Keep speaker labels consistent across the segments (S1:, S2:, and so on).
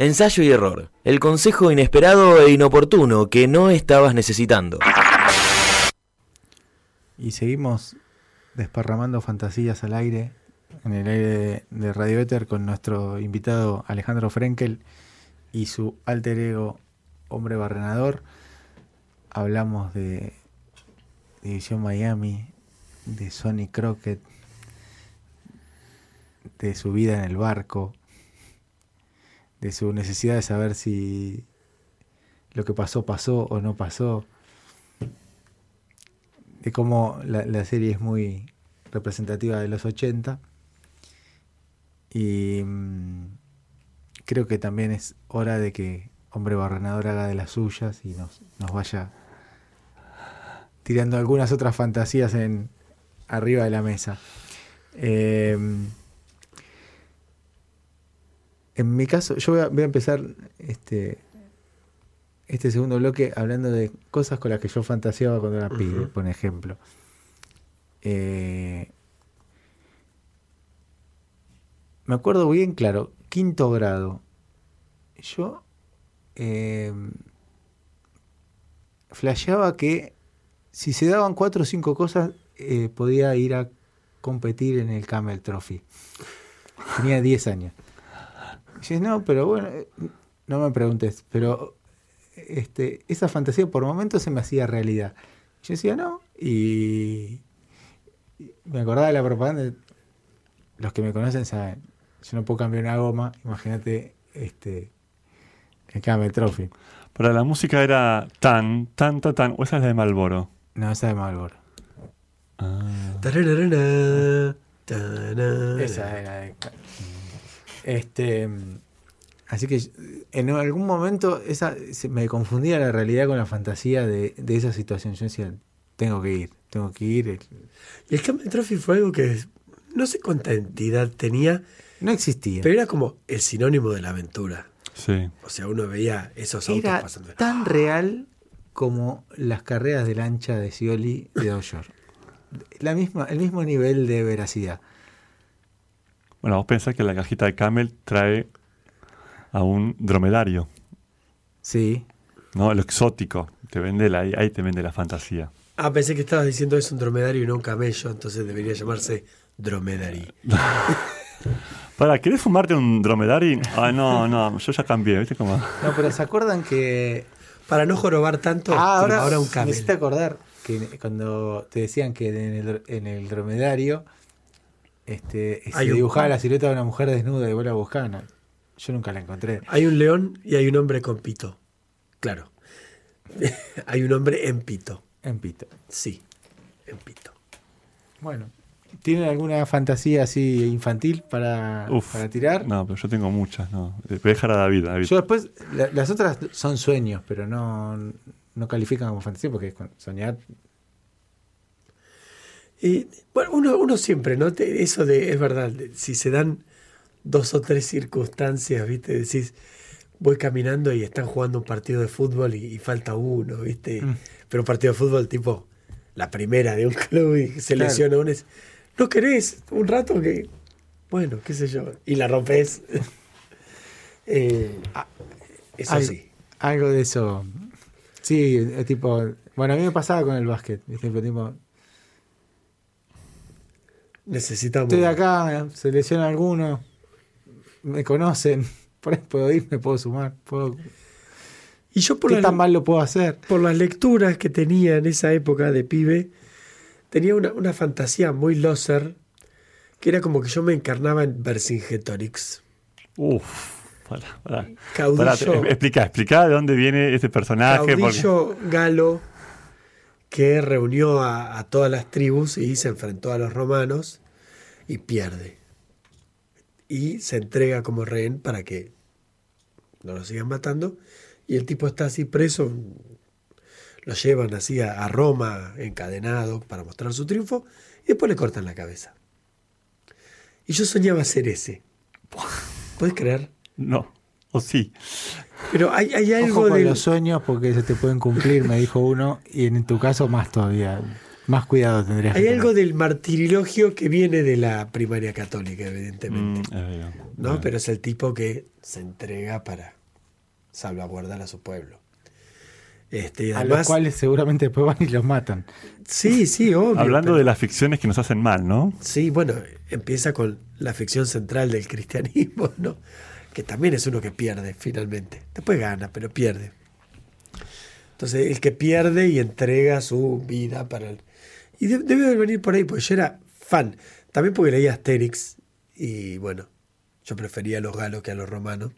S1: Ensayo y error. El consejo inesperado e inoportuno que no estabas necesitando.
S2: Y seguimos desparramando fantasías al aire, en el aire de Radio Éter, con nuestro invitado Alejandro Frenkel y su alter ego Hombre Barrenador. Hablamos de División Miami, de Sonny Crockett, de su vida en el barco, de su necesidad de saber si lo que pasó pasó o no pasó, de cómo la, la serie es muy representativa de los 80 y mm, creo que también es hora de que Hombre Barrenador haga de las suyas y nos, nos vaya tirando algunas otras fantasías en arriba de la mesa. Eh, en mi caso, yo voy a, voy a empezar este, este segundo bloque hablando de cosas con las que yo fantaseaba cuando era pibe, por ejemplo. Eh, me acuerdo bien claro, quinto grado. Yo eh, flasheaba que si se daban cuatro o cinco cosas, eh, podía ir a competir en el Camel Trophy. Tenía 10 años. Y dices, no, pero bueno, eh, no me preguntes, pero este, esa fantasía por momentos se me hacía realidad. Yo decía, no, y, y me acordaba de la propaganda. Los que me conocen saben, yo no puedo cambiar una goma, imagínate este, el Camel Trophy.
S3: Pero la música era tan, tan, tan, tan. O esa es la de Malboro.
S2: No, esa de Malboro.
S4: Tarara.
S2: Esa era de... Este, así que en algún momento esa, se- me confundía la realidad con la fantasía de, de esa situación. Yo decía, tengo que ir, tengo que ir.
S4: Y el Camel Trophy fue algo que no sé cuánta entidad tenía,
S2: No existía.
S4: pero era como el sinónimo de la aventura.
S3: Sí.
S4: O sea, uno veía esos autos
S2: Era
S4: pasando.
S2: tan real como las carreras de lancha de Scioli de Doyor. La misma, el mismo nivel de veracidad.
S3: Bueno, vos pensás que la cajita de Camel trae a un dromedario,
S2: Sí.
S3: ¿no? Lo exótico. Te vende la, ahí te vende la fantasía.
S4: Ah, pensé que estabas diciendo es un dromedario y no un camello, entonces debería llamarse dromedary.
S3: Para, ¿querés fumarte un dromedario? Ah, no, no, yo ya cambié, ¿viste cómo?
S2: No, pero ¿se acuerdan que
S4: Para no jorobar tanto,
S2: Ah, ahora,
S4: ahora un
S2: me
S4: camel.
S2: hiciste acordar que cuando te decían que en el, dr- en el dromedario este, se
S4: Hay un-
S2: dibujaba la silueta de una mujer desnuda y vos la buscabas. no, Yo nunca la encontré.
S4: Hay un león y hay un hombre con pito. Claro. hay un hombre en pito.
S2: En Pito.
S4: Sí, en pito.
S2: Bueno, ¿tienen alguna fantasía así infantil para,
S3: Uf,
S2: para tirar?
S3: No, pero yo tengo muchas, no. Voy a dejar a David, David.
S2: Yo después, la- las otras son sueños, pero no, no califican como fantasía porque soñar.
S4: Y bueno, uno, uno siempre, ¿no? Te- eso de, es verdad, si se dan dos o tres circunstancias, ¿viste? Decís, voy caminando y están jugando un partido de fútbol y, y falta uno, ¿viste?
S2: Mm.
S4: Pero un partido de fútbol tipo la primera de un club y se
S2: Claro.
S4: lesiona uno. es, ¿No querés un rato que, bueno, qué sé yo, y la rompes? Eh, eso
S2: Ay,
S4: sí.
S2: Algo de eso. Sí, tipo. Bueno, a mí me pasaba con el básquet. ¿viste? Pero tipo,
S4: Necesitamos.
S2: estoy acá, se lesiona alguno, me conocen, por ahí puedo ir, me puedo sumar. Puedo,
S4: Y yo por
S2: ¿Qué
S4: la-
S2: tan mal lo puedo hacer?
S4: por las lecturas que tenía en esa época de pibe, tenía una, una fantasía muy loser, que era como que yo me encarnaba en Vercingetorix.
S3: Uf, pará.
S4: Caudillo,
S3: Pará, te- explica, explica de dónde viene este personaje. porque-
S4: caudillo galo que reunió a, a todas las tribus y se enfrentó a los romanos y pierde. Y se entrega como rehén para que no lo sigan matando. Y el tipo está así preso, lo llevan así a, a Roma encadenado para mostrar su triunfo y después le cortan la cabeza. Y yo soñaba ser ese. ¿Puedes creer?
S3: No, o sí.
S4: Pero hay, hay algo
S2: Ojo con
S4: de...
S2: los sueños porque se te pueden cumplir, me dijo uno, y en tu caso más todavía. Más cuidado tendrías
S4: Hay
S2: que
S4: algo
S2: tener.
S4: del martirilogio que viene de la primaria católica, evidentemente.
S3: Mm.
S4: ¿no?
S3: Bien.
S4: Pero es el tipo que se entrega para salvaguardar a su pueblo. Este, y
S2: A los cuales seguramente después van y los matan.
S4: sí, sí, obvio.
S3: Hablando
S4: pero-
S3: de las ficciones que nos hacen mal, ¿no?
S4: Sí, bueno, empieza con la ficción central del cristianismo, ¿no? Que también es uno que pierde finalmente. Después gana, pero pierde. Entonces, el que pierde y entrega su vida para el... Y de- debe de venir por ahí, porque yo era fan. También porque leía Asterix y bueno, yo prefería a los galos que a los romanos.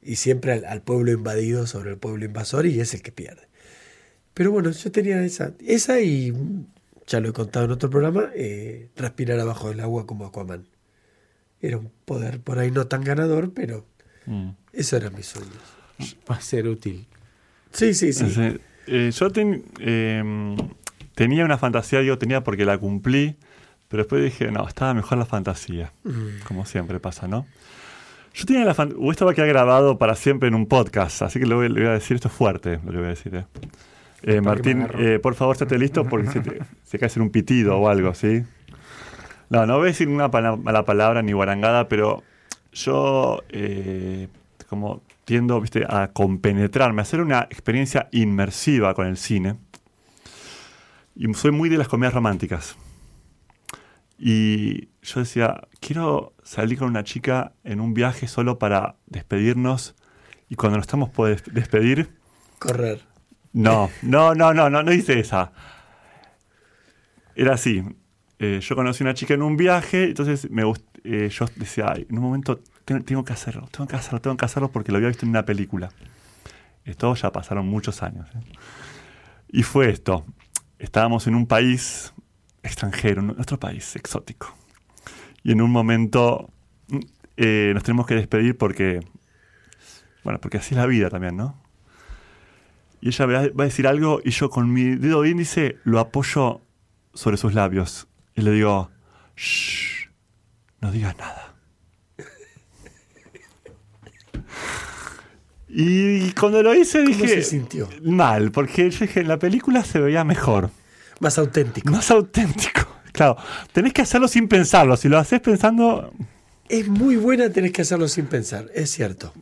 S4: Y siempre al, al pueblo invadido sobre el pueblo invasor y es el que pierde. Pero bueno, yo tenía esa, esa y ya lo he contado en otro programa, eh, respirar abajo del agua como Aquaman. Era un poder por ahí no tan ganador, pero
S3: Mm.
S4: eso eran mis sueños.
S2: Va a ser útil.
S4: Sí, sí, sí.
S3: Eh, yo ten- eh, tenía una fantasía, digo tenía porque la cumplí, pero después dije, no, estaba mejor la fantasía,
S4: Mm.
S3: como siempre pasa, ¿no? Yo tenía la fantasía, esto va a quedar grabado para siempre en un podcast, así que le voy, le voy a decir, esto es fuerte lo que voy a decir. eh. Eh, Martín, eh, por favor, estate listo porque se, te, se cae hacer un pitido o algo, ¿sí? No, no voy a decir una pala- mala palabra ni guarangada, pero yo eh, como tiendo ¿viste, a compenetrarme, a hacer una experiencia inmersiva con el cine. Y soy muy de las comedias románticas. Y yo decía, quiero salir con una chica en un viaje solo para despedirnos. Y cuando nos estamos por des- despedir,
S4: Correr.
S3: no, no, no, no, no, no hice esa. Era así. eh, yo conocí a una chica en un viaje, entonces me eh, yo decía, "Ay, en un momento tengo, tengo que hacerlo, tengo que hacerlo, tengo que hacerlo porque lo había visto en una película. Esto ya pasaron muchos años. ¿eh? Y fue esto. Estábamos en un país extranjero, en otro país exótico. Y en un momento mm, eh, nos tenemos que despedir porque, bueno, porque así es la vida también, ¿no? Y ella va a decir algo y yo con mi dedo índice lo apoyo sobre sus labios. Y le digo, shh, no digas nada. Y cuando lo hice
S4: ¿Cómo
S3: dije...
S4: se sintió?
S3: Mal, porque yo dije, en la película se veía mejor,
S4: Más auténtico.
S3: más auténtico. Claro, tenés que hacerlo sin pensarlo. Si lo haces pensando,
S4: Es muy buena, tenés que hacerlo sin pensar, es cierto.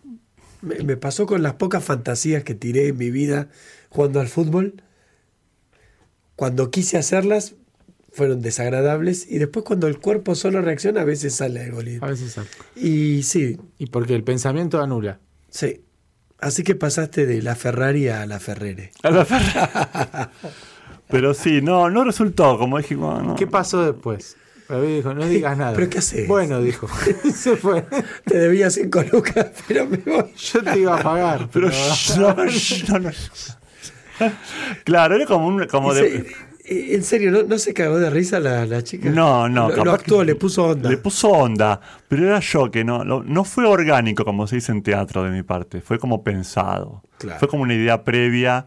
S4: Me, me pasó con las pocas fantasías que tiré en mi vida jugando al fútbol. Cuando quise hacerlas, fueron desagradables. Y después, cuando el cuerpo solo reacciona, a veces sale algo lindo.
S2: A veces sale.
S4: Y sí,
S2: Y porque el pensamiento anula.
S4: sí. Así que pasaste de la Ferrari a la Ferrere.
S3: a la Ferrari. Pero sí, no, no resultó, como dije. no.
S2: ¿Qué pasó después? David dijo, no digas nada.
S4: ¿Pero qué haces?
S2: Bueno, dijo. Se fue.
S4: Te debía cinco lucas, pero me voy.
S2: Yo te iba a pagar.
S3: Pero
S2: Pero,
S3: no, no, no. Claro, era como un. Como
S4: Y
S3: de,
S4: se- en serio, ¿no, no se cagó de risa la, la chica?
S3: No, no,
S4: Lo,
S3: capaz
S4: lo actuó, le puso onda.
S3: Le puso onda, pero era yo que no, lo- no fue orgánico como se dice en teatro de mi parte, fue como pensado.
S4: Claro.
S3: Fue como una idea previa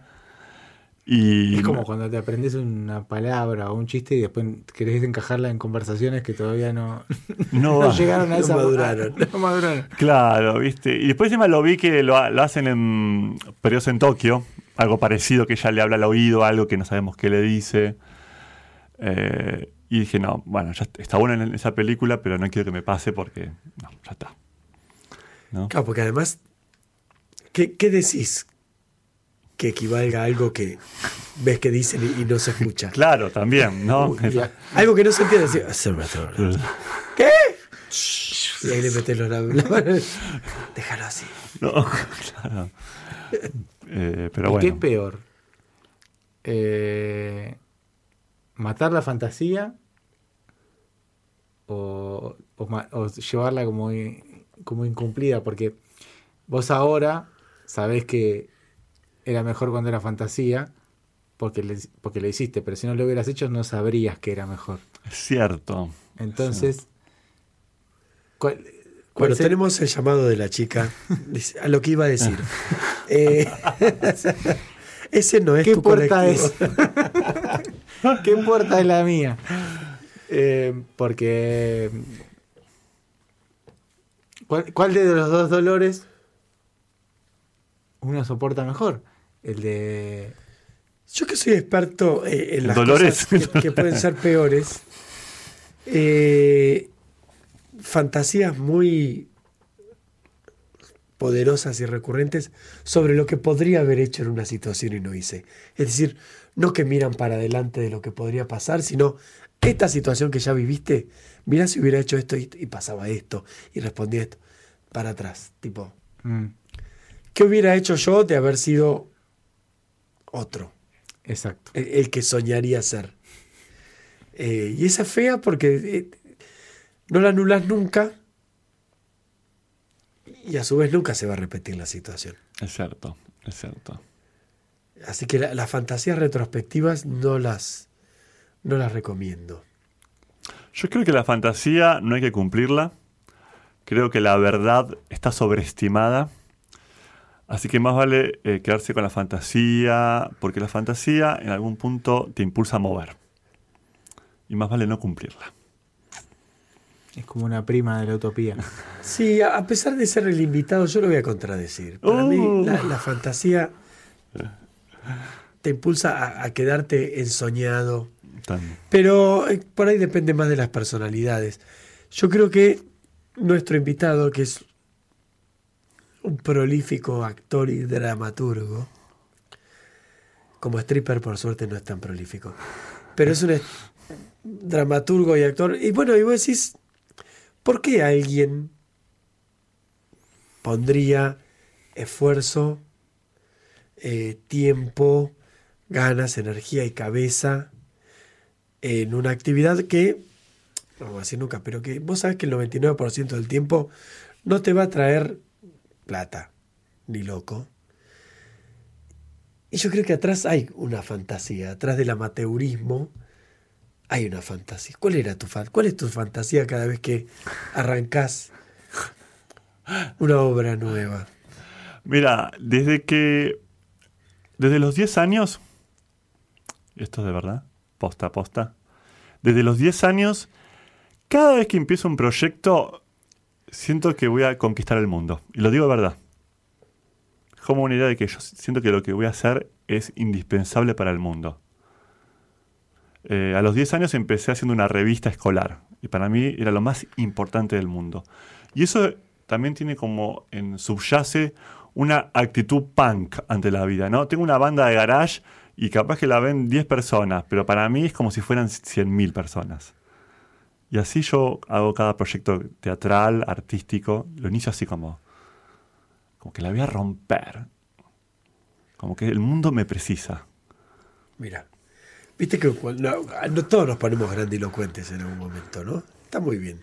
S3: y...
S2: Es como cuando te aprendes una palabra o un chiste y después querés encajarla en conversaciones que todavía no,
S3: No,
S2: llegaron a
S4: No
S2: esa
S4: maduraron.
S2: No maduraron.
S3: Claro, ¿viste? Y después encima lo vi que lo, lo hacen en periodos en Tokio, algo parecido que ella le habla al oído, algo que no sabemos qué le dice. Eh, y dije, no, bueno, ya está bueno en esa película, pero no quiero que me pase porque, no, ya está. ¿No?
S4: Claro, porque además, ¿qué, qué decís que equivalga a algo que ves que dicen y, y no se escucha?
S3: Claro, también, ¿no?
S2: Ya-
S4: Algo que no se entiende. "Observatorio". ¿Qué? Y ahí le metes los labios. Déjalo así.
S3: No, claro. Eh, pero
S2: ¿Y
S3: bueno.
S2: ¿Qué es peor? Eh, ¿Matar la fantasía o, o ma- o llevarla como, incumplida? Porque vos ahora sabés que era mejor cuando era fantasía porque le, porque le hiciste, pero si no lo hubieras hecho no sabrías que era mejor.
S3: Es cierto.
S2: Entonces, ¿cuál, cuál
S4: Bueno,
S2: ser-
S4: tenemos el llamado de la chica. A lo que iba a decir. Eh, ese no es
S2: ¿Qué
S4: tu
S2: puerta
S4: colectivo.
S2: es? ¿Qué puerta es la mía? Eh, porque. ¿cuál, cuál de los dos dolores uno soporta mejor? El de.
S4: Yo que soy experto eh, en las
S3: Dolores.
S4: cosas que, que pueden ser peores, eh, fantasías muy poderosas y recurrentes sobre lo que podría haber hecho en una situación y no hice. Es decir, no que miran para adelante de lo que podría pasar, sino esta situación que ya viviste, mira si hubiera hecho esto y, y pasaba esto y respondía esto, para atrás, tipo,
S2: Mm,
S4: ¿qué hubiera hecho yo de haber sido otro?
S2: exacto.
S4: el, el que soñaría ser. Eh, y esa es fea porque eh, no la anulas nunca y a su vez nunca se va a repetir la situación.
S3: Es cierto, es cierto.
S4: Así que la- las fantasías retrospectivas no las, no las recomiendo.
S3: Yo creo que la fantasía no hay que cumplirla. Creo que la verdad está sobreestimada. Así que más vale eh, quedarse con la fantasía, porque la fantasía en algún punto te impulsa a mover. Y más vale no cumplirla.
S2: Es como una prima de la utopía.
S4: Sí, a pesar de ser el invitado, yo lo voy a contradecir. Para
S3: Uh.
S4: mí, la, la fantasía te impulsa a, a quedarte ensoñado,
S3: Tan-
S4: Pero eh, por ahí depende más de las personalidades. Yo creo que nuestro invitado, que es un prolífico actor y dramaturgo, como stripper por suerte no es tan prolífico, pero es un dramaturgo y actor. Y bueno, y vos decís, ¿por qué alguien pondría esfuerzo, eh, tiempo, ganas, energía y cabeza en una actividad que, no vamos a decir nunca, pero que vos sabes que el 99% del tiempo no te va a traer plata, ni loco. Y yo creo que atrás hay una fantasía, atrás del amateurismo hay una fantasía. ¿Cuál era tu fan? ¿Cuál es tu fantasía cada vez que arrancás una obra nueva?
S3: Mira, desde que. Desde los 10 años. Esto es de verdad. Posta, posta. Desde los 10 años, cada vez que empiezo un proyecto, siento que voy a conquistar el mundo. Y lo digo de verdad. Como una idea de que yo siento que lo que voy a hacer es indispensable para el mundo. Eh, a los 10 años empecé haciendo una revista escolar. Y para mí era lo más importante del mundo. Y eso también tiene como en subyace una actitud punk ante la vida, ¿no? Tengo una banda de garage y capaz que la ven 10 personas, pero para mí es como si fueran 100.000 personas. Y así yo hago cada proyecto teatral, artístico, lo inicio así como, como que la voy a romper. Como que el mundo me precisa.
S4: Mira, viste que no, todos nos ponemos grandilocuentes en algún momento, ¿no? Está muy bien.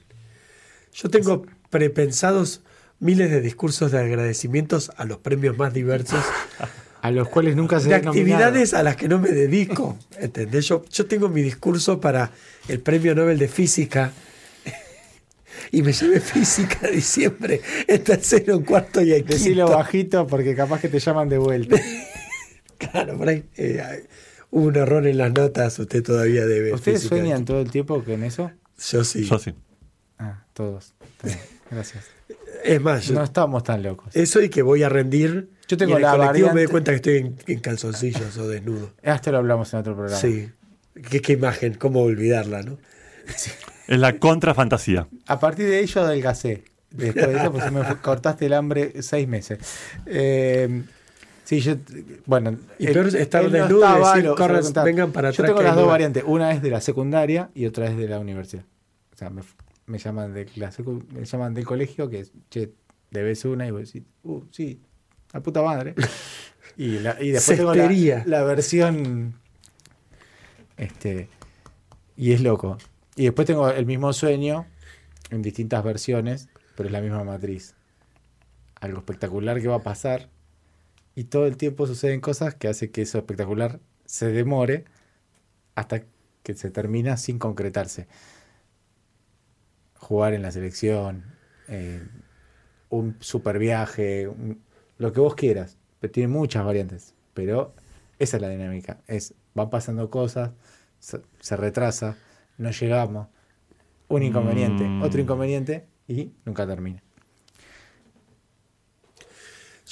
S4: Yo tengo prepensados miles de discursos de agradecimientos a los premios más diversos,
S2: A los cuales nunca se
S4: de
S2: nominado.
S4: actividades a las que no me dedico. ¿Entendés? Yo, yo tengo mi discurso para el Premio Nobel de Física y me llevé física a diciembre en tercero, en cuarto y en
S2: Decilo
S4: quinto.
S2: bajito porque capaz que te llaman de vuelta.
S4: Claro, por ahí eh, hubo un error en las notas, usted todavía debe.
S2: ¿Ustedes sueñan todo el tiempo con eso?
S4: Yo sí.
S3: Yo sí.
S2: Ah, todos. Gracias.
S4: Es más, yo-
S2: No estamos tan locos.
S4: eso y que voy a rendir.
S2: Yo tengo
S4: y en el
S2: la
S4: colectivo me
S2: variante-
S4: doy cuenta que estoy en, en calzoncillos o desnudo.
S2: Esto lo hablamos en otro programa.
S4: Sí. ¿Qué, qué imagen, cómo olvidarla, ¿no?
S3: Es la contrafantasía.
S2: A partir de ello adelgacé. Después de eso, pues me cortaste el hambre seis meses. Eh, sí, yo. Bueno.
S4: Y
S2: él-
S4: peor es estar
S2: él no
S4: desnudo y decir,
S2: lo- se lo
S4: "Corran,
S2: contaba.
S4: vengan para
S2: Yo
S4: atrás
S2: tengo
S4: que
S2: las dos
S4: lugar".
S2: variantes. Una es de la secundaria y otra es de la universidad. O sea, me, me llaman de la secu- me llaman del colegio que es, che, debes una y vos decís, uh, sí, la puta madre. Y, la- y después tengo la, la versión. Este. Y es loco. Y después tengo el mismo sueño en distintas versiones, pero es la misma matriz. Algo espectacular que va a pasar. Y todo el tiempo suceden cosas que hace que eso espectacular se demore hasta que se termina sin concretarse. Jugar en la selección, eh, un super viaje, un- lo que vos quieras. Pero tiene muchas variantes. Pero esa es la dinámica. Es, van pasando cosas, se, se retrasa, no llegamos. Un inconveniente,
S3: Mm.
S2: otro inconveniente y nunca termina.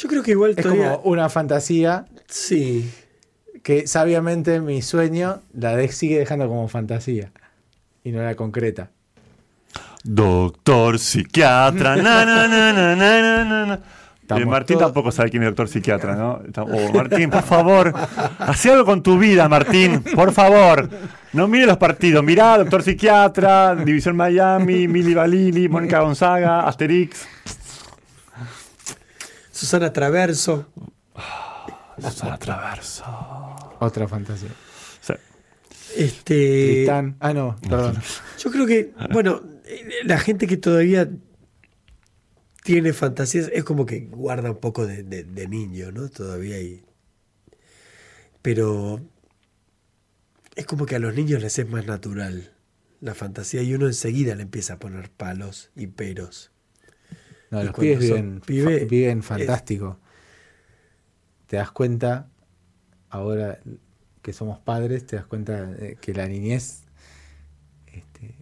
S4: Yo creo que igual
S2: Es
S4: todavía.
S2: como una fantasía
S4: Sí.
S2: que sabiamente mi sueño la de- sigue dejando como fantasía y no la concreta.
S3: Doctor psiquiatra. na, na, na, na, na, na, na, na.
S2: Estamos
S3: Eh, Martín
S2: todos-
S3: tampoco sabe quién es doctor psiquiatra, ¿no? Oh, Martín, por favor, haz algo con tu vida, Martín, por favor. No mire los partidos, mirá, doctor psiquiatra, División Miami, Mili Balili, Mónica Gonzaga, Asterix.
S4: Susana Traverso.
S3: Susana Traverso.
S2: Otra fantasía.
S3: Sí.
S4: Este,
S2: Tristán. Ah, no, perdón.
S4: Yo creo que, bueno, la gente que todavía tiene fantasías es como que guarda un poco de, de- de niño, ¿no? Todavía hay. Pero es como que a los niños les es más natural la fantasía y uno enseguida le empieza a poner palos y peros.
S2: No, los pibes viven,
S4: pibe,
S2: fa- viven
S4: es-
S2: fantástico. Te das cuenta, ahora que somos padres, te das cuenta de que la niñez este,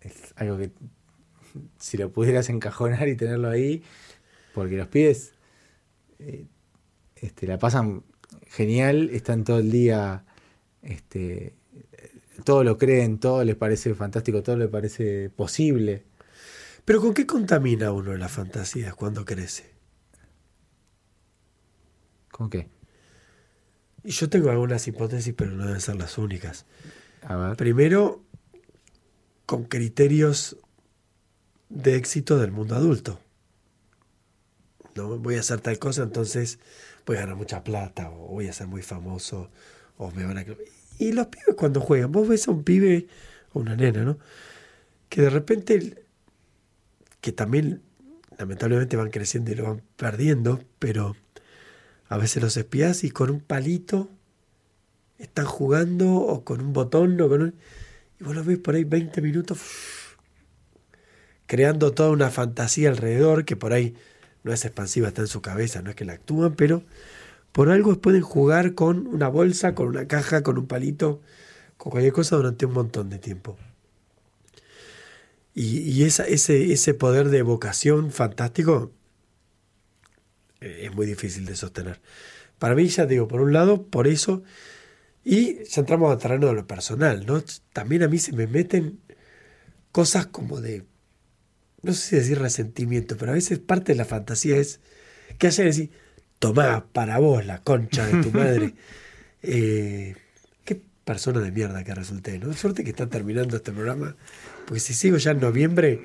S2: es algo que si lo pudieras encajonar y tenerlo ahí, porque los pibes eh, este, la pasan genial, están todo el día, este, todo lo creen, todo les parece fantástico, todo les parece posible.
S4: Pero ¿con qué contamina uno las fantasías cuando crece?
S2: ¿Con qué?
S4: Y yo tengo algunas hipótesis, pero no deben ser las únicas.
S2: A ver.
S4: Primero, con criterios de éxito del mundo adulto. No voy a hacer tal cosa, entonces voy a ganar mucha plata, o voy a ser muy famoso, o me van a. Y los pibes cuando juegan, vos ves a un pibe o una nena, ¿no? Que de repente, que también lamentablemente van creciendo y lo van perdiendo, pero a veces los espías y con un palito están jugando o con un botón o con un... Y vos los ves por ahí 20 minutos creando toda una fantasía alrededor que por ahí no es expansiva, está en su cabeza, no es que la actúan, pero por algo pueden jugar con una bolsa, con una caja, con un palito, con cualquier cosa durante un montón de tiempo. Y, y esa, ese, ese poder de evocación fantástico eh, es muy difícil de sostener. Para mí, ya digo, por un lado, por eso, y ya entramos al terreno de lo personal, ¿no? También a mí se me meten cosas como de, no sé si decir resentimiento, pero a veces parte de la fantasía es que haya que decir, tomá para vos la concha de tu madre. Eh, persona de mierda que resulté, ¿no? Suerte que está terminando este programa, porque si sigo ya en noviembre,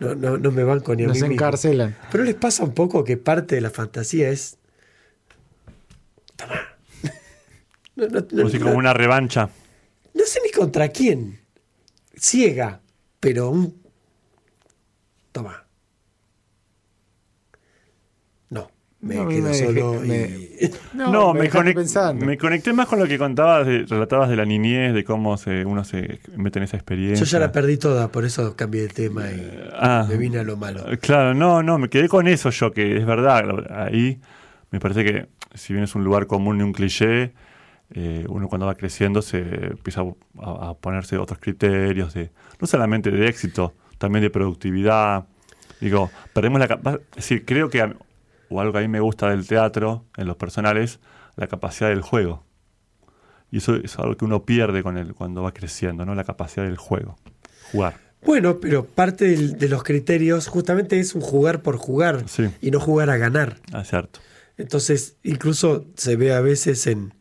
S4: no, no, no me banco ni a
S2: Nos
S4: mí mismo.
S2: encarcelan.
S4: Pero les pasa un poco que parte de la fantasía es. Toma. No, no-
S3: como una revancha.
S4: no sé ni contra quién. Ciega, pero un. Toma. No, me
S2: No,
S4: quedo
S2: me dejé-
S4: solo
S2: me-
S4: y.
S3: No, me,
S2: dejaste
S3: conect-
S2: pensando.
S3: me conecté más con lo que contabas, de- relatabas de la niñez, de cómo se, uno se mete en esa experiencia.
S4: Yo ya la perdí toda, por eso cambié de tema y
S3: Ah.
S4: me vine a lo malo.
S3: Claro, no, no, me quedé con eso yo, que es verdad. Ahí me parece que, si bien es un lugar común y un cliché, eh, uno cuando va creciendo se empieza a, a ponerse otros criterios, de no solamente de éxito, también de productividad. Digo, perdemos la capacidad. Es decir, creo que, o algo que a mí me gusta del teatro, en los personales, la capacidad del juego. Y eso es algo que uno pierde con el, cuando va creciendo, ¿no? La capacidad del juego. Jugar.
S4: Bueno, pero parte del- de los criterios justamente es un jugar por jugar
S3: Sí.
S4: y no jugar a ganar.
S3: Ah, cierto.
S4: Entonces, incluso se ve a veces en...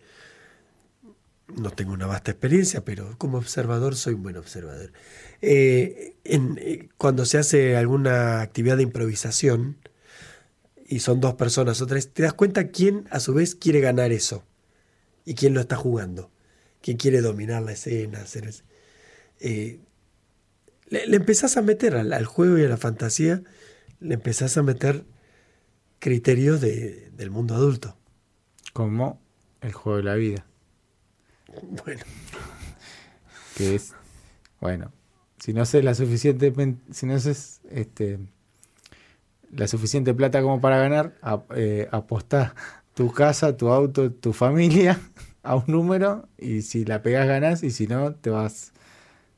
S4: No tengo una vasta experiencia, pero como observador soy un buen observador. Eh, en- eh, cuando se hace alguna actividad de improvisación y son dos personas o tres, te das cuenta quién a su vez quiere ganar eso y quién lo está jugando, quién quiere dominar la escena. Hacer es- eh, le, le empezás a meter al, al juego y a la fantasía, le empezás a meter criterios de- del mundo adulto.
S2: Como el juego de la vida.
S4: Bueno,
S2: Que es, bueno, si no haces la suficiente, pen- si no haces este, la suficiente plata como para ganar, a- eh, apostá tu casa, tu auto, tu familia a un número y si la pegás ganás y si no te vas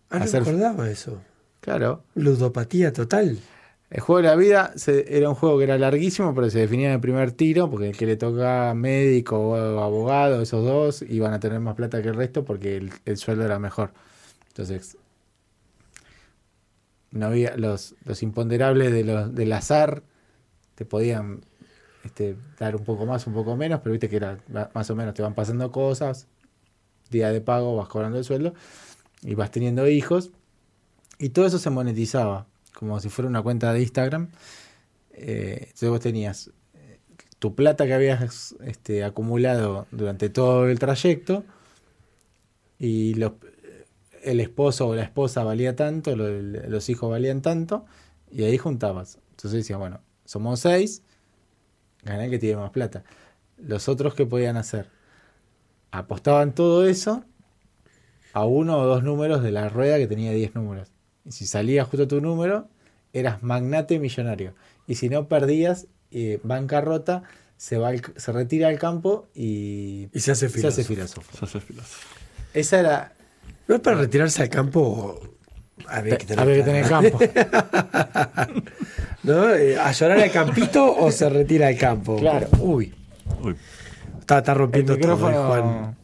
S4: ah, no
S2: Hacer-
S4: eso.
S2: Claro,
S4: Ludopatía total.
S2: El juego de la vida se- era un juego que era larguísimo, pero se definía en el primer tiro, porque el que le toca médico o abogado, esos dos, iban a tener más plata que el resto porque el, el sueldo era mejor. Entonces, no había los, los imponderables de los, del azar, te podían este, dar un poco más, un poco menos, pero viste que era más o menos, te van pasando cosas, día de pago, vas cobrando el sueldo y vas teniendo hijos. Y todo eso se monetizaba, como si fuera una cuenta de Instagram. Eh, entonces vos tenías eh, tu plata que habías este, acumulado durante todo el trayecto y los, el esposo o la esposa valía tanto, lo- los hijos valían tanto, y ahí juntabas. Entonces decías, bueno, somos seis, gané el que tiene más plata. Los otros que podían hacer, apostaban todo eso a uno o dos números de la rueda que tenía 10 números. Y si salía justo tu número, eras magnate millonario. Y si no perdías, eh, bancarrota, se, va al- se retira al campo y,
S4: Y se hace
S2: se hace
S4: filósofo.
S3: Se hace filósofo.
S2: Esa era...
S4: No es para retirarse al campo. Había que tener,
S2: Había que tener campo.
S4: ¿No? Eh, ¿A llorar al campito o se retira al campo?
S2: Claro.
S4: Uy,
S3: Uy,
S4: está, está
S2: El
S4: rompiendo todo, eh, Juan.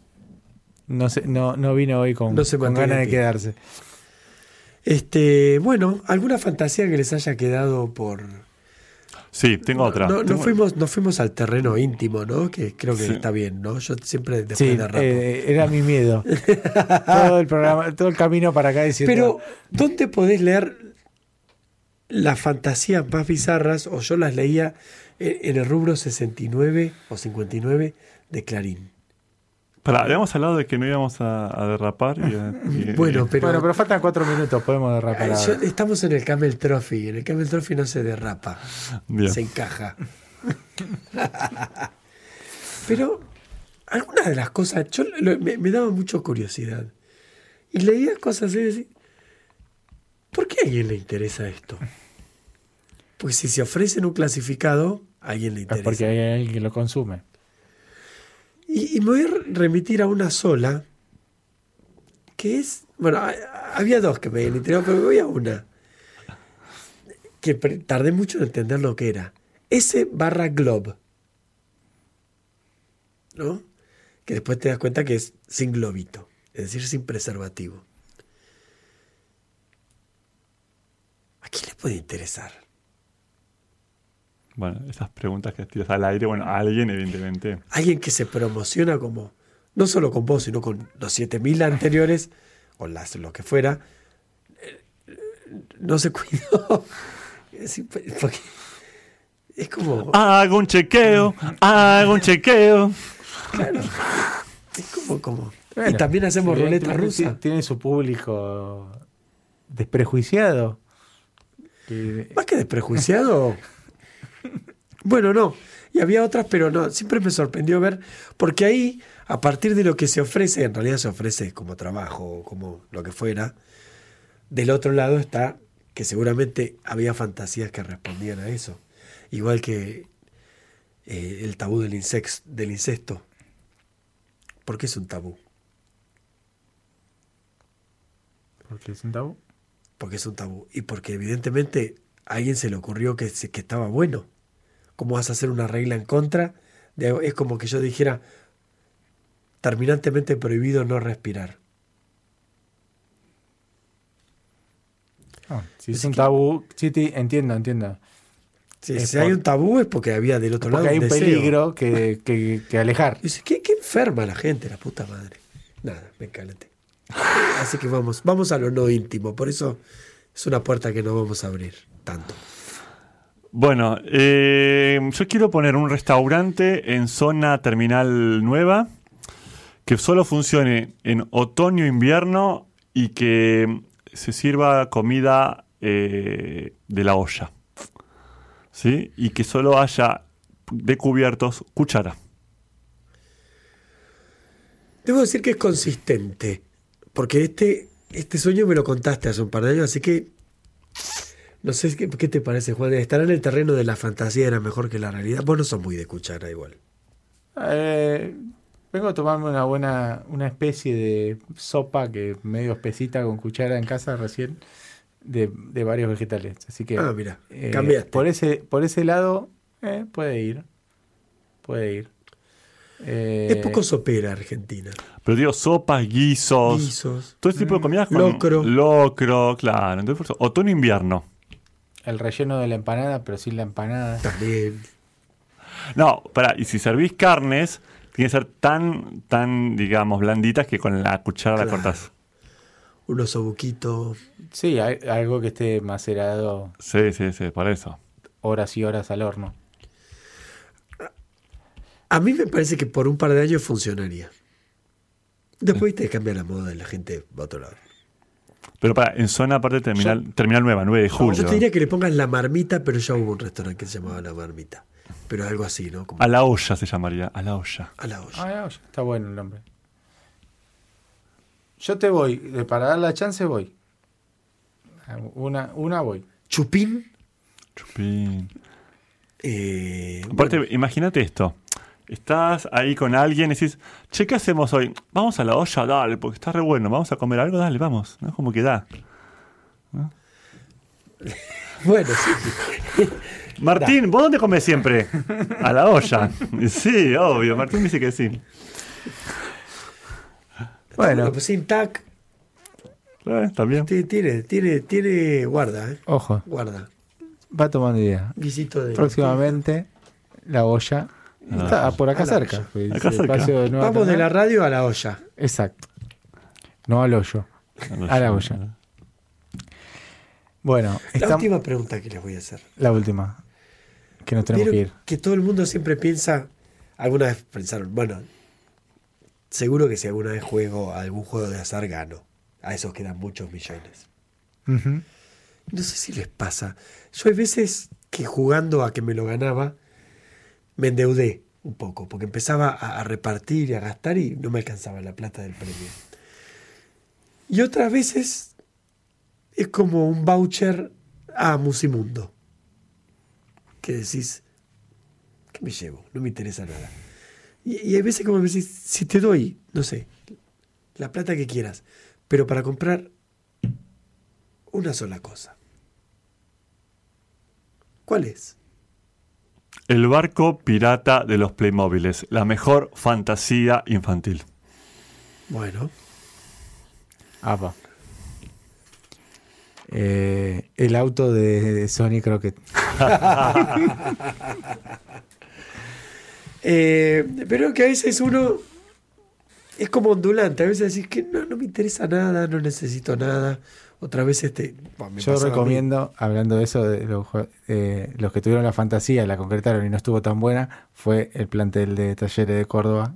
S2: no, se- no, no vino hoy con,
S4: No
S2: con ganas de quedarse.
S4: Este, bueno, ¿alguna fantasía que les haya quedado por.
S3: Sí, tengo otra.
S4: No, no
S3: Tengo-
S4: fuimos, no fuimos al terreno íntimo, ¿no? Que creo que
S3: Sí.
S4: está bien, ¿no? Yo siempre después
S2: Sí,
S4: de rapo.
S2: eh, era mi miedo. todo el programa, todo el camino para acá diciendo.
S4: Pero, ¿dónde podés leer las fantasías más bizarras? O yo las leía en, en el rubro 69 o 59 de Clarín.
S3: Habíamos hablado de que no íbamos a, a derrapar. Y, y-
S4: Bueno, pero,
S2: bueno, pero faltan cuatro minutos, podemos derrapar.
S4: yo- estamos en el Camel Trophy. En el Camel Trophy no se derrapa,
S3: Bien.
S4: se encaja. pero, algunas de las cosas, yo lo- me, me daba mucha curiosidad. Y leía cosas así y decía, ¿por qué a alguien le interesa esto? Pues si se ofrecen un clasificado, a alguien le
S2: Es
S4: interesa.
S2: porque hay alguien que lo consume.
S4: Y, me voy a remitir a una sola, que es, bueno, había dos que me interesaban, pero me voy a una, que tardé mucho en entender lo que era. S barra glob, ¿no? Que después te das cuenta que es sin globito, es decir, sin preservativo. ¿A quién le puede interesar?
S3: Bueno, esas preguntas que tiras al aire, bueno, a alguien, evidentemente.
S4: alguien que se promociona como, no solo con vos, sino con los 7000 anteriores, o las, lo que fuera, eh, no se cuidó. Es, porque es como,
S3: Hago un chequeo, hago un chequeo.
S4: claro, es como, como. y también hacemos
S2: sí,
S4: ruleta
S2: tiene-
S4: rusa.
S2: Tiene su público desprejuiciado.
S4: Más que desprejuiciado. Bueno, no. Y había otras, pero no. Siempre me sorprendió ver, porque ahí, a partir de lo que se ofrece, en realidad se ofrece como trabajo o como lo que fuera, del otro lado está que seguramente había fantasías que respondían a eso. Igual que eh, el tabú del, insex- del incesto. ¿Por qué es un tabú?
S2: porque es un tabú.
S4: Porque es un tabú. Y porque evidentemente a alguien se le ocurrió que, que estaba bueno. ¿Cómo vas a hacer una regla en contra? de es como que yo dijera terminantemente prohibido no respirar.
S2: Ah, si es un
S4: que-
S2: tabú, sí, sí, entiendo, entiendo.
S4: Si,
S2: Es
S4: si
S2: por-
S4: hay un tabú es porque había del otro
S2: Porque
S4: lado
S2: hay un
S4: deseo.
S2: peligro que, que- que alejar.
S4: Dice, ¿qué, qué enferma la gente, la puta madre. Nada, me calenté. Así que vamos, vamos a lo no íntimo. Por eso es una puerta que no vamos a abrir tanto.
S3: Bueno, eh, yo quiero poner un restaurante en zona terminal nueva que solo funcione en otoño, invierno y que se sirva comida eh, de la olla. ¿Sí? Y que solo haya de cubiertos cuchara.
S4: Debo decir que es consistente, porque este, este sueño me lo contaste hace un par de años, así que no sé qué, qué te parece, Juan. Estar en el terreno de la fantasía era mejor que la realidad. Vos no sos muy de cuchara igual.
S2: Eh, vengo a tomarme una buena, una especie de sopa que medio espesita con cuchara en casa recién. de, de varios vegetales. Así que
S4: Ah, mira,
S2: eh,
S4: cambiaste.
S2: por ese por ese lado eh, puede ir, puede ir. Eh,
S4: Es poco sopera Argentina.
S3: Pero digo, sopas, guisos.
S4: Guisos.
S3: Todo ese tipo de comidas con
S4: Locro.
S3: Locro, claro. Entonces, por eso, otoño invierno.
S2: El relleno de la empanada, pero sin la empanada.
S4: También.
S3: No, para, y si servís carnes, tiene que ser tan, tan, digamos, blanditas que con la cuchara la
S4: Claro.
S3: cortás.
S4: Unos obuquitos.
S2: Sí, hay- algo que esté macerado
S3: Sí, sí, sí, por eso.
S2: horas y horas al horno.
S4: A mí me parece que por un par de años funcionaría. Después te cambia la moda y la gente va a otro lado.
S3: Pero para, en zona aparte terminal, terminal nueva, 9 de julio.
S4: Yo te diría que le pongas la marmita, pero ya hubo un restaurante que se llamaba la marmita. Pero algo así, ¿no? Como
S3: A la olla se llamaría, a la olla.
S4: a la olla.
S2: Ah, no, está bueno el nombre. Yo te voy, de- para dar la chance voy. Una, una voy.
S4: Chupín.
S3: Chupín.
S4: eh,
S3: Aparte,
S4: bueno,
S3: imagínate esto. Estás ahí con alguien y decís, che, ¿qué hacemos hoy? Vamos a la olla, dale, porque está re bueno. Vamos a comer algo, dale, vamos. ¿No? Como que da.
S4: bueno, sí.
S3: Martín, ¿vos dónde comes siempre? A la olla. Sí, obvio. Martín dice que sí.
S2: Bueno,
S4: pues sin tac.
S3: Eh, También.
S4: ti- Tiene, tiene, tiene, guarda, ¿eh?
S2: ojo,
S4: Guarda.
S2: va tomando idea.
S4: Guisito de.
S2: Próximamente, la olla.
S3: Ah,
S2: Está por acá
S4: a la
S2: cerca.
S4: olla.
S2: pues,
S3: Acá
S2: el
S3: cerca.
S2: espacio de Nueva
S4: Vamos de la radio a la olla.
S2: Exacto. No al hoyo. A la olla. Bueno,
S4: La última pregunta que les voy a hacer.
S2: la última. Que nos tenemos que
S4: ¿Vieron
S2: ir.
S4: que todo el mundo siempre piensa, alguna vez pensaron, bueno, seguro que si alguna vez juego a algún juego de azar gano. A esos quedan muchos millones.
S2: Ujú.
S4: No sé si les pasa. Yo hay veces que jugando a que me lo ganaba, me endeudé un poco, porque empezaba a, repartir y a gastar y no me alcanzaba la plata del premio. Y otras veces es como un voucher a Musimundo. Que decís, ¿qué me llevo? No me interesa nada. Y, y hay veces como me decís, si te doy, no sé, la plata que quieras, pero para comprar una sola cosa. ¿Cuál es?
S3: El barco pirata de los Playmobiles. La mejor fantasía infantil.
S4: Bueno,
S2: Apa. Eh, el auto de Sony creo que
S4: eh, pero que a veces uno es como ondulante. A veces decís que no, no me interesa nada, no necesito nada. Otra vez este. bueno, me
S2: yo recomiendo, hablando de eso, de los, eh, los que tuvieron la fantasía, la concretaron y no estuvo tan buena, fue el plantel de Talleres de Córdoba,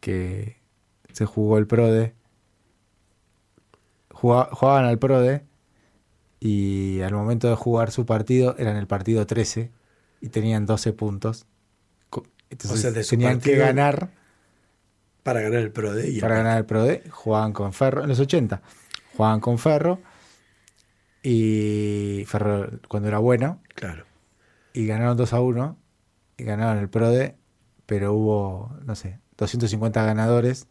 S2: que se jugó el PRODE. Juga- jugaban al PRODE y al momento de jugar su partido eran el partido 13 y tenían 12 puntos. Entonces
S4: O sea, de su
S2: tenían que ganar
S4: Para ganar el Pro Day. y
S2: para ganar el PRODE, jugaban con Ferro en los 80. Jugaban con Ferro y Ferro cuando era bueno
S4: Claro.
S2: y ganaron 2 a 1 y ganaron el PRODE, pero hubo, no sé, 250 ganadores.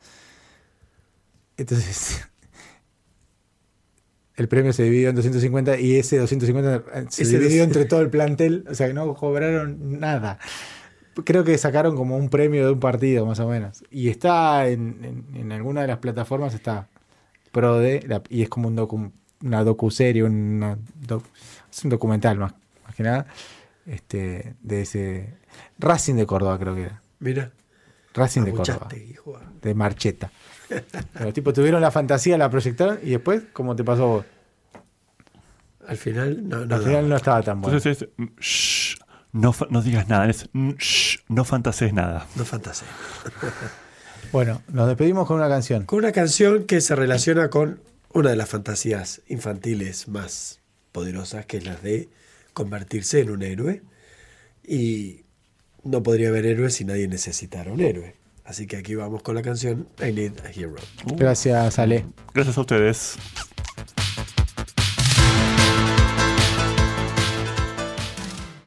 S2: Entonces el premio se dividió en 250 y ese 250 se
S4: Ese
S2: dividió entre todo el plantel, o sea que no cobraron nada. Creo que sacaron como un premio de un partido, más o menos. Y está en, en, en alguna de las plataformas, está ProD, la- y es como un docu, una docuserie, una doc- es un documental más, más que nada, este, de ese Racing de Córdoba, creo que era.
S4: Mira.
S2: Racing de Córdoba,
S4: hijo.
S2: de Marcheta. Los tipos tuvieron la fantasía, la proyectaron, y después, como te pasó a vos?
S4: Al final, no, no.
S2: Al final no estaba tan bueno.
S3: Entonces es, mm, shh, no, fa- no digas nada, es, mm, shh, no fantasees nada.
S4: No fantasía.
S2: Bueno, nos despedimos con una canción.
S4: Con una canción que se relaciona con una de las fantasías infantiles más poderosas, que es la de convertirse en un héroe. Y no podría haber héroe si nadie necesitara un héroe. Así que aquí vamos con la canción I Need a Hero.
S2: Gracias, Ale.
S3: Gracias a ustedes.